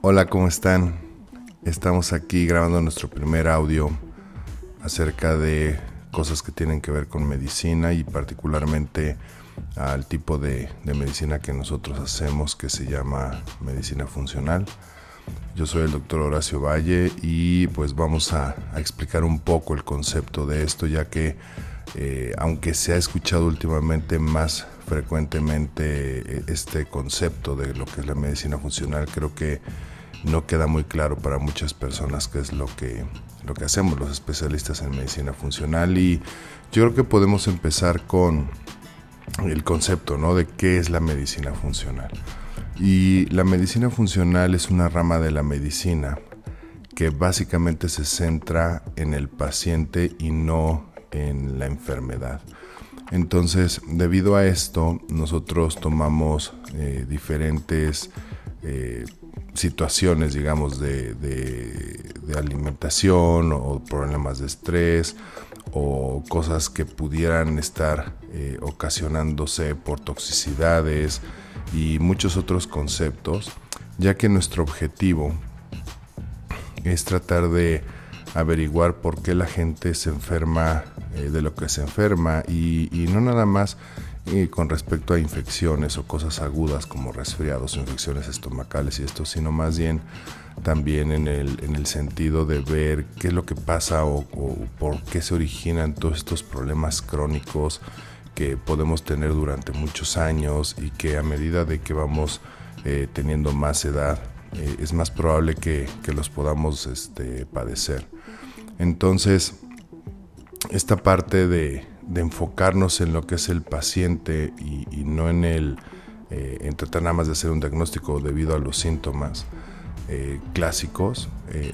Hola, ¿cómo están? Estamos aquí grabando nuestro primer audio acerca de cosas que tienen que ver con medicina y particularmente al tipo de, medicina que nosotros hacemos que se llama medicina funcional. Yo soy el doctor Horacio Valle y pues vamos a, explicar un poco el concepto de esto ya que eh, aunque se ha escuchado últimamente más frecuentemente eh, este concepto de lo que es la medicina funcional, creo que no queda muy claro para muchas personas qué es lo que, lo que hacemos los especialistas en medicina funcional y yo creo que podemos empezar con el concepto ¿no? de qué es la medicina funcional. Y la medicina funcional es una rama de la medicina que básicamente se centra en el paciente y no en la enfermedad. Entonces, debido a esto, nosotros tomamos eh, diferentes eh, situaciones, digamos, de, alimentación o problemas de estrés o cosas que pudieran estar eh, ocasionándose por toxicidades y muchos otros conceptos, ya que nuestro objetivo es tratar de averiguar por qué la gente se enferma eh, de lo que se enferma y, no nada más con respecto a infecciones o cosas agudas como resfriados infecciones estomacales y esto, sino más bien también en el, en el sentido de ver qué es lo que pasa o, por qué se originan todos estos problemas crónicos que podemos tener durante muchos años y que a medida de que vamos eh, teniendo más edad eh, es más probable que, que los podamos este, padecer. Entonces, esta parte de, enfocarnos en lo que es el paciente y, no en el eh, tratar nada más de hacer un diagnóstico debido a los síntomas eh, clásicos,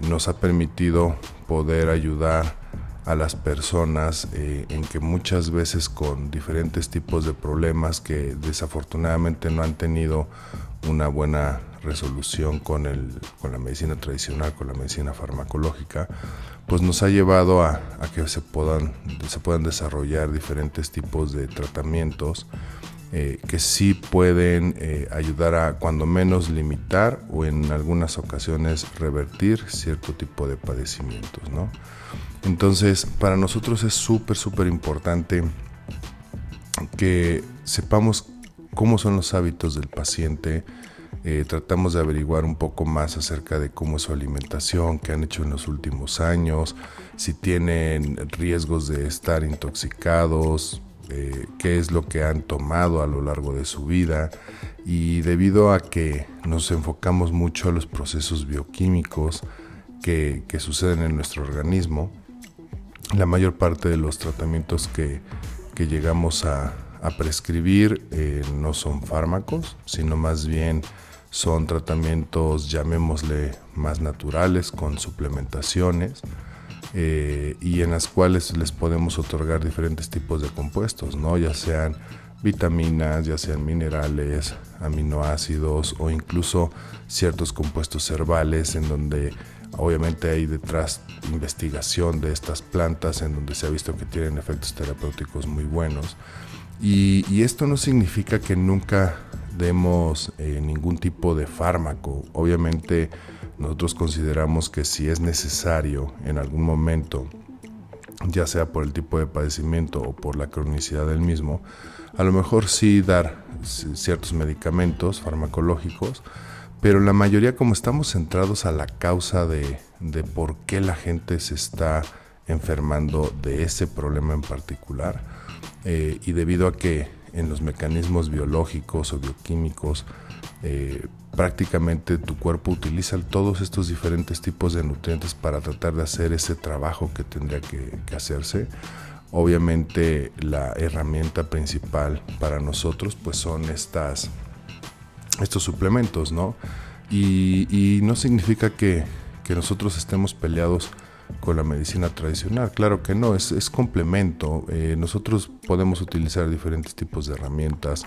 nos ha permitido poder ayudar a las personas en que muchas veces con diferentes tipos de problemas que desafortunadamente no han tenido una buena resolución con, el, con la medicina tradicional, con la medicina farmacológica, pues nos ha llevado a, que se puedan, se puedan desarrollar diferentes tipos de tratamientos eh, que sí pueden eh, ayudar a cuando menos limitar o en algunas ocasiones revertir cierto tipo de padecimientos. ¿no? Entonces, para nosotros es súper, súper importante que sepamos cómo son los hábitos del paciente, eh, tratamos de averiguar un poco más acerca de cómo es su alimentación, qué han hecho en los últimos años, si tienen riesgos de estar intoxicados, eh, qué es lo que han tomado a lo largo de su vida. Y debido a que nos enfocamos mucho a los procesos bioquímicos que, suceden en nuestro organismo, la mayor parte de los tratamientos que, llegamos a, prescribir eh, no son fármacos, sino más bien son tratamientos, llamémosle, más naturales, con suplementaciones, eh, y en las cuales les podemos otorgar diferentes tipos de compuestos, ¿no? ya sean vitaminas, ya sean minerales, aminoácidos o incluso ciertos compuestos herbales en donde obviamente hay detrás investigación de estas plantas en donde se ha visto que tienen efectos terapéuticos muy buenos. Y, esto no significa que nunca demos eh, ningún tipo de fármaco. Obviamente nosotros consideramos que si es necesario en algún momento, ya sea por el tipo de padecimiento o por la cronicidad del mismo, a lo mejor sí dar ciertos medicamentos farmacológicos, pero la mayoría como estamos centrados a la causa de, de por qué la gente se está enfermando de ese problema en particular, eh, y debido a que en los mecanismos biológicos o bioquímicos, eh, prácticamente tu cuerpo utiliza todos estos diferentes tipos de nutrientes para tratar de hacer ese trabajo que tendría que, hacerse. Obviamente la herramienta principal para nosotros pues son estas, estos suplementos, ¿no? Y, no significa que, que nosotros estemos peleados con la medicina tradicional. Claro que no, es, es complemento. Eh, nosotros podemos utilizar diferentes tipos de herramientas,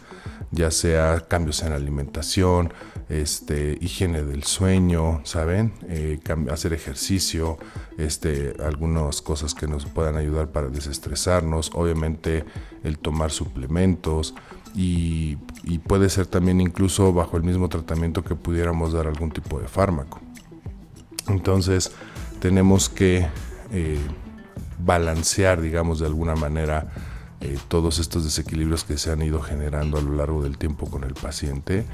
ya sea cambios en alimentación, este, higiene del sueño, ¿saben? Eh, hacer ejercicio, este, algunas cosas que nos puedan ayudar para desestresarnos, obviamente el tomar suplementos y, y puede ser también incluso bajo el mismo tratamiento que pudiéramos dar algún tipo de fármaco. Entonces, tenemos que eh, balancear, digamos, de alguna manera eh, todos estos desequilibrios que se han ido generando a lo largo del tiempo con el paciente.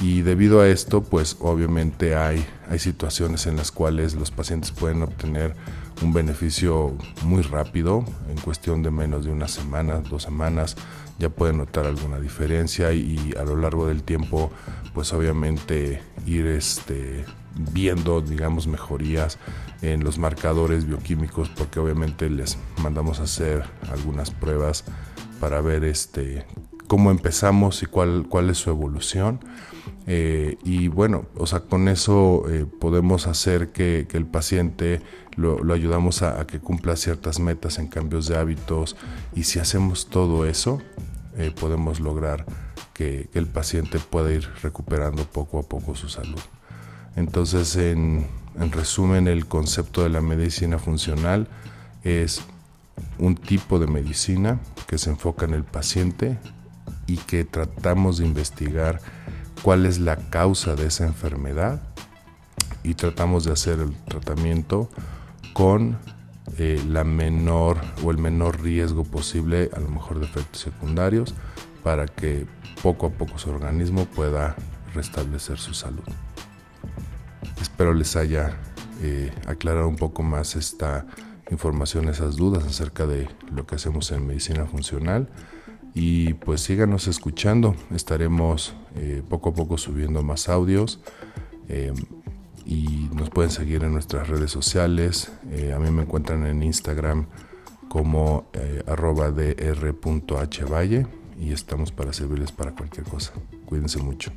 Y debido a esto, pues obviamente hay, hay situaciones en las cuales los pacientes pueden obtener un beneficio muy rápido, en cuestión de menos de una semana, dos semanas, ya pueden notar alguna diferencia y, a lo largo del tiempo, pues obviamente ir este, viendo, digamos, mejorías en los marcadores bioquímicos, porque obviamente les mandamos a hacer algunas pruebas para ver este, cómo empezamos y cuál, cuál es su evolución. Eh, y bueno, o sea, con eso eh, podemos hacer que, el paciente lo, ayudamos a, que cumpla ciertas metas en cambios de hábitos y si hacemos todo eso, eh, podemos lograr que, el paciente pueda ir recuperando poco a poco su salud. Entonces, en, resumen, el concepto de la medicina funcional es un tipo de medicina que se enfoca en el paciente y que tratamos de investigar cuál es la causa de esa enfermedad y tratamos de hacer el tratamiento con eh, la menor o el menor riesgo posible, a lo mejor de efectos secundarios, para que poco a poco su organismo pueda restablecer su salud. Espero les haya eh, aclarado un poco más esta información, esas dudas acerca de lo que hacemos en medicina funcional. Y pues síganos escuchando, estaremos eh, poco a poco subiendo más audios eh, y nos pueden seguir en nuestras redes sociales. a mí me encuentran en Instagram como arroba dr.hvalle y estamos para servirles para cualquier cosa. Cuídense mucho.